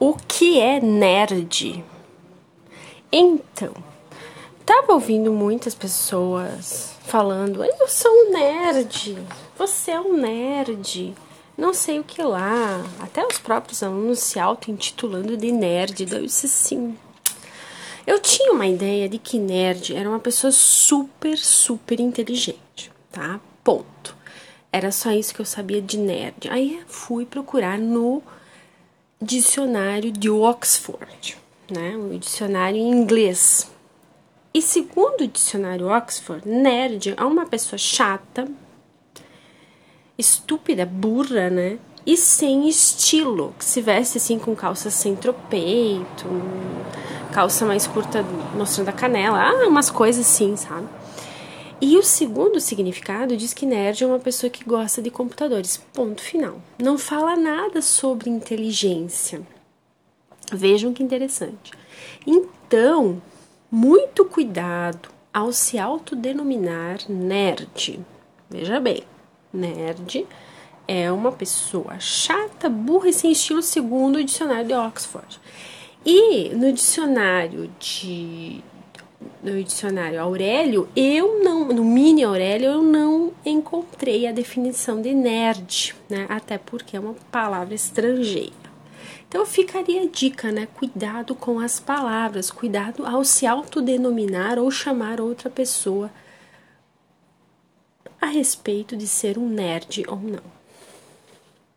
O que é nerd? Então, tava ouvindo muitas pessoas falando: Eu sou um nerd, você é um nerd, não sei o que lá. Até os próprios alunos se auto-intitulando de nerd. Eu disse assim. Eu tinha uma ideia de que nerd era uma pessoa super, super inteligente, tá? Ponto. Era só isso que eu sabia de nerd. Aí fui procurar no dicionário de Oxford, né? O dicionário em inglês. E segundo o dicionário Oxford, nerd é uma pessoa chata, estúpida, burra, né? E sem estilo, que se veste assim com calça sem tropeito, calça mais curta mostrando a canela, ah, umas coisas assim, sabe? E o segundo significado diz que nerd é uma pessoa que gosta de computadores. Ponto final. Não fala nada sobre inteligência. Vejam que interessante. Então, muito cuidado ao se autodenominar nerd. Veja bem, nerd é uma pessoa chata, burra e sem estilo, segundo o dicionário de Oxford. E no dicionário de no dicionário Aurélio, eu não, no mini Aurélio, eu não encontrei a definição de nerd, né? Até porque é uma palavra estrangeira. Então ficaria a dica, né? Cuidado com as palavras, cuidado ao se autodenominar ou chamar outra pessoa a respeito de ser um nerd ou não.